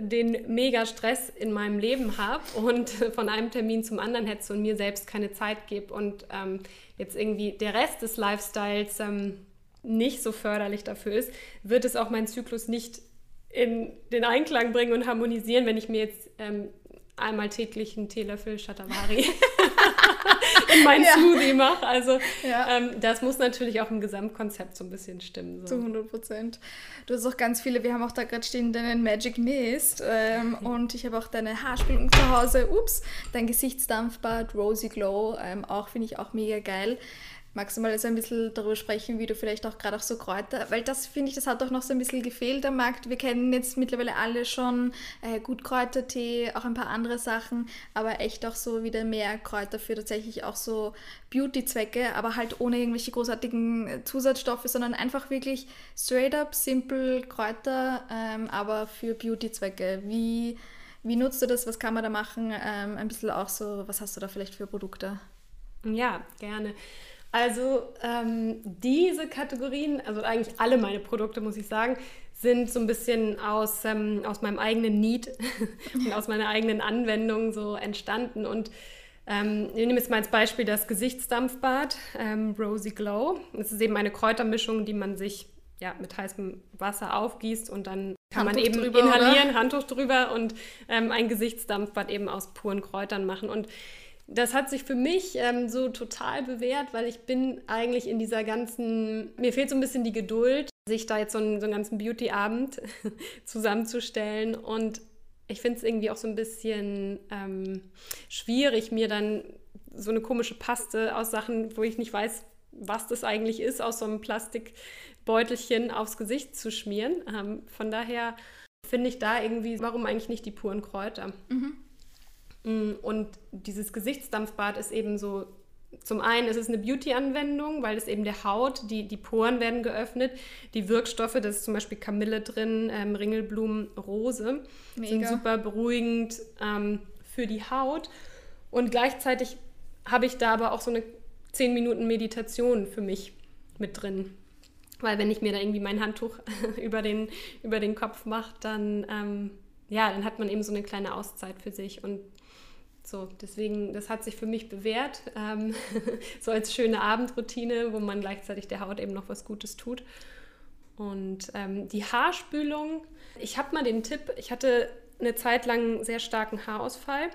den mega Stress in meinem Leben habe und von einem Termin zum anderen hetze und mir selbst keine Zeit gebe und ähm, jetzt irgendwie der Rest des Lifestyles ähm, nicht so förderlich dafür ist, wird es auch meinen Zyklus nicht in den Einklang bringen und harmonisieren, wenn ich mir jetzt ähm, einmal täglich einen Teelöffel Shatavari in meinen ja. Smoothie mache. Also ja. ähm, das muss natürlich auch im Gesamtkonzept so ein bisschen stimmen. So. Zu 100 Prozent. Du hast auch ganz viele, wir haben auch da gerade stehen deinen Magic Mist ähm, und ich habe auch deine Haarspülung zu Hause. Ups, dein Gesichtsdampfbad, Rosy Glow, ähm, auch finde ich auch mega geil. Magst du mal also ein bisschen darüber sprechen, wie du vielleicht auch gerade auch so Kräuter, weil das finde ich, das hat auch noch so ein bisschen gefehlt am Markt. Wir kennen jetzt mittlerweile alle schon äh, gut Kräutertee, auch ein paar andere Sachen, aber echt auch so wieder mehr Kräuter für tatsächlich auch so Beauty-Zwecke, aber halt ohne irgendwelche großartigen Zusatzstoffe, sondern einfach wirklich straight up, simple Kräuter, ähm, aber für Beauty-Zwecke. Wie, wie nutzt du das? Was kann man da machen? Ähm, ein bisschen auch so, was hast du da vielleicht für Produkte? Ja, gerne. Also ähm, diese Kategorien, also eigentlich alle meine Produkte, muss ich sagen, sind so ein bisschen aus, ähm, aus meinem eigenen Need und aus meiner eigenen Anwendung so entstanden. Und ähm, ich nehme jetzt mal als Beispiel das Gesichtsdampfbad ähm, Rosy Glow. Es ist eben eine Kräutermischung, die man sich ja, mit heißem Wasser aufgießt und dann kann Handtuch man eben drüber, inhalieren, oder? Handtuch drüber und ähm, ein Gesichtsdampfbad eben aus puren Kräutern machen. Und das hat sich für mich ähm, so total bewährt, weil ich bin eigentlich in dieser ganzen, mir fehlt so ein bisschen die Geduld, sich da jetzt so einen, so einen ganzen Beauty-Abend zusammenzustellen. Und ich finde es irgendwie auch so ein bisschen ähm, schwierig, mir dann so eine komische Paste aus Sachen, wo ich nicht weiß, was das eigentlich ist, aus so einem Plastikbeutelchen aufs Gesicht zu schmieren. Ähm, von daher finde ich da irgendwie, warum eigentlich nicht die puren Kräuter? Mhm. Mm, und dieses Gesichtsdampfbad ist eben so, zum einen ist es eine Beauty-Anwendung, weil es eben der Haut, die, die Poren werden geöffnet, die Wirkstoffe, da ist zum Beispiel Kamille drin, ähm, Ringelblumen, Rose, Mega. sind super beruhigend ähm, für die Haut. Und gleichzeitig habe ich da aber auch so eine 10 Minuten Meditation für mich mit drin. Weil wenn ich mir da irgendwie mein Handtuch über den, über den Kopf mache, dann, ähm, ja, dann hat man eben so eine kleine Auszeit für sich. Und so, deswegen, das hat sich für mich bewährt, ähm, so als schöne Abendroutine, wo man gleichzeitig der Haut eben noch was Gutes tut. Und ähm, die Haarspülung, ich habe mal den Tipp, ich hatte eine Zeit lang sehr starken Haarausfall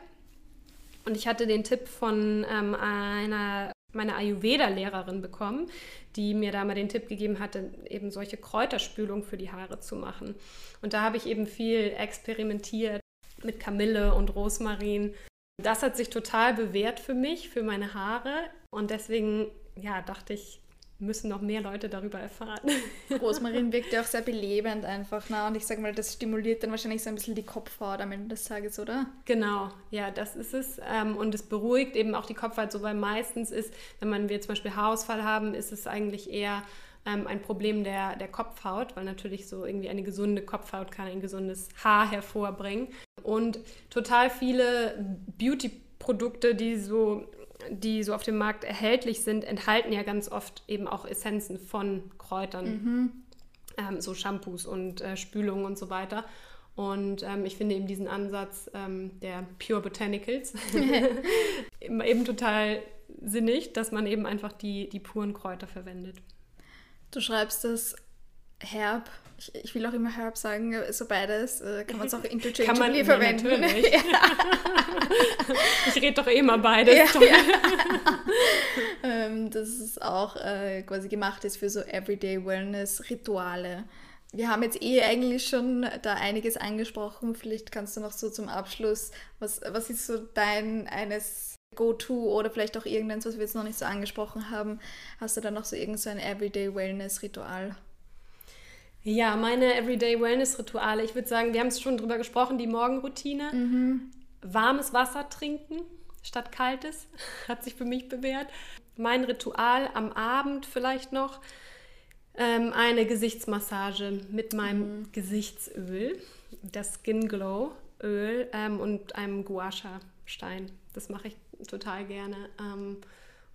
und ich hatte den Tipp von ähm, einer meiner Ayurveda-Lehrerin bekommen, die mir da mal den Tipp gegeben hatte, eben solche Kräuterspülung für die Haare zu machen. Und da habe ich eben viel experimentiert mit Kamille und Rosmarin das hat sich total bewährt für mich, für meine Haare. Und deswegen, ja, dachte ich, müssen noch mehr Leute darüber erfahren. Rosmarin wirkt ja auch sehr belebend einfach. Na? Und ich sage mal, das stimuliert dann wahrscheinlich so ein bisschen die Kopfhaut am Ende des Tages, oder? Genau, ja, das ist es. Ähm, und es beruhigt eben auch die Kopfhaut, so weil meistens ist, wenn man wir zum Beispiel Haarausfall haben, ist es eigentlich eher ähm, ein Problem der, der Kopfhaut, weil natürlich so irgendwie eine gesunde Kopfhaut kann ein gesundes Haar hervorbringen. Und total viele Beauty-Produkte, die so die so auf dem Markt erhältlich sind, enthalten ja ganz oft eben auch Essenzen von Kräutern. Mhm. Ähm, so Shampoos und äh, Spülungen und so weiter. Und ähm, ich finde eben diesen Ansatz ähm, der Pure Botanicals eben total sinnig, dass man eben einfach die, die puren Kräuter verwendet. Du schreibst das Herb, ich, ich, will auch immer Herb sagen, so beides äh, kann man es auch interchangeably kann man, verwenden. Ja, natürlich. ich rede doch eh immer beides. Ja, ja. ähm, dass es auch äh, quasi gemacht ist für so Everyday Wellness-Rituale. Wir haben jetzt eh eigentlich schon da einiges angesprochen. Vielleicht kannst du noch so zum Abschluss, was, was ist so dein eines Go-To oder vielleicht auch irgendeins, was wir jetzt noch nicht so angesprochen haben? Hast du da noch so irgend so ein Everyday Wellness-Ritual? Ja, meine Everyday Wellness-Rituale. Ich würde sagen, wir haben es schon drüber gesprochen, die Morgenroutine. Mhm. Warmes Wasser trinken statt kaltes hat sich für mich bewährt. Mein Ritual am Abend vielleicht noch ähm, eine Gesichtsmassage mit meinem mhm. Gesichtsöl, das Skin Glow Öl ähm, und einem Guasha-Stein. Das mache ich total gerne. Ähm,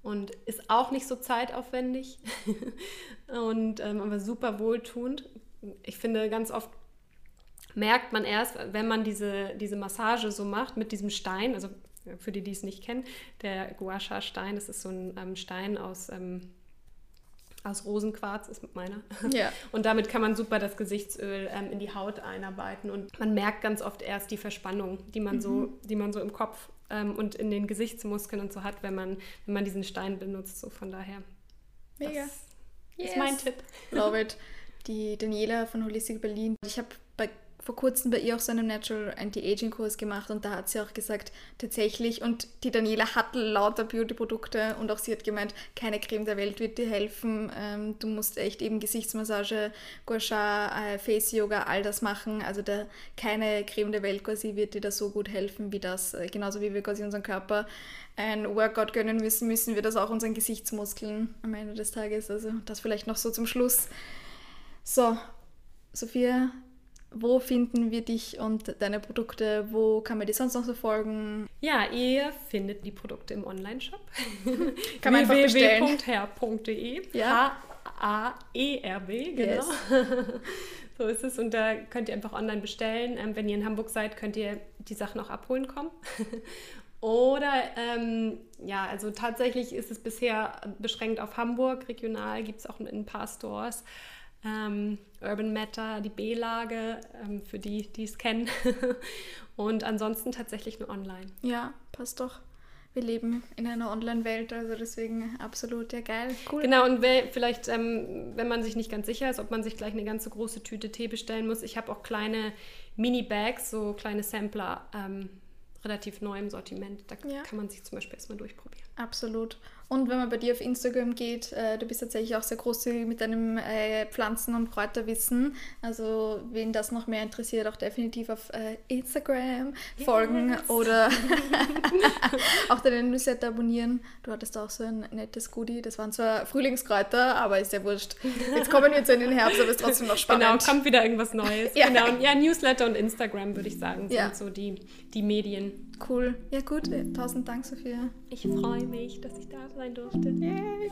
und ist auch nicht so zeitaufwendig und ähm, aber super wohltuend. Ich finde, ganz oft merkt man erst, wenn man diese, diese Massage so macht mit diesem Stein, also für die, die es nicht kennen, der Guasha-Stein, das ist so ein ähm, Stein aus ähm, aus Rosenquarz ist meiner. Ja. Und damit kann man super das Gesichtsöl ähm, in die Haut einarbeiten und man merkt ganz oft erst die Verspannung, die man mhm. so, die man so im Kopf ähm, und in den Gesichtsmuskeln und so hat, wenn man, wenn man diesen Stein benutzt. So von daher. Mega. Das yes. ist mein Tipp. Love it. Die Daniela von Holistic Berlin. Ich habe bei vor kurzem bei ihr auch so einen Natural Anti-Aging-Kurs gemacht und da hat sie auch gesagt, tatsächlich, und die Daniela hat lauter Beauty-Produkte und auch sie hat gemeint, keine Creme der Welt wird dir helfen. Ähm, du musst echt eben Gesichtsmassage, Gua Sha, äh, Face-Yoga, all das machen. Also der, keine Creme der Welt quasi wird dir da so gut helfen wie das. Äh, genauso wie wir quasi unseren Körper ein Workout gönnen müssen, müssen wir das auch unseren Gesichtsmuskeln am Ende des Tages. Also das vielleicht noch so zum Schluss. So, Sophia, wo finden wir dich und deine Produkte? Wo kann man die sonst noch so folgen? Ja, ihr findet die Produkte im Online-Shop. kann man einfach bestellen. www.her.de. Ja. H-A-E-R-B, genau. Yes. so ist es. Und da könnt ihr einfach online bestellen. Ähm, wenn ihr in Hamburg seid, könnt ihr die Sachen auch abholen kommen. Oder ähm, ja, also tatsächlich ist es bisher beschränkt auf Hamburg. Regional gibt es auch in ein paar Stores ähm, Urban Matter, die B-Lage, ähm, für die, die es kennen. und ansonsten tatsächlich nur online. Ja, passt doch. Wir leben in einer Online-Welt, also deswegen absolut ja geil. Cool. Genau, und wer, vielleicht, ähm, wenn man sich nicht ganz sicher ist, ob man sich gleich eine ganze große Tüte Tee bestellen muss, ich habe auch kleine Mini-Bags, so kleine Sampler, ähm, relativ neu im Sortiment. Da ja. kann man sich zum Beispiel erstmal durchprobieren. Absolut. Und wenn man bei dir auf Instagram geht, äh, du bist tatsächlich auch sehr großzügig mit deinem äh, Pflanzen- und Kräuterwissen. Also wen das noch mehr interessiert, auch definitiv auf äh, Instagram folgen yes. oder auch deinen Newsletter abonnieren. Du hattest auch so ein nettes Goodie. Das waren zwar Frühlingskräuter, aber ist ja wurscht. Jetzt kommen wir zu in den Herbst, aber ist trotzdem noch spannend. Genau, kommt wieder irgendwas Neues. ja. Genau. Ja, Newsletter und Instagram würde ich sagen, sind ja. so die, die Medien. Cool. Ja gut, tausend Dank, Sophia. Ich freue mich, dass ich da sein durfte. Yay.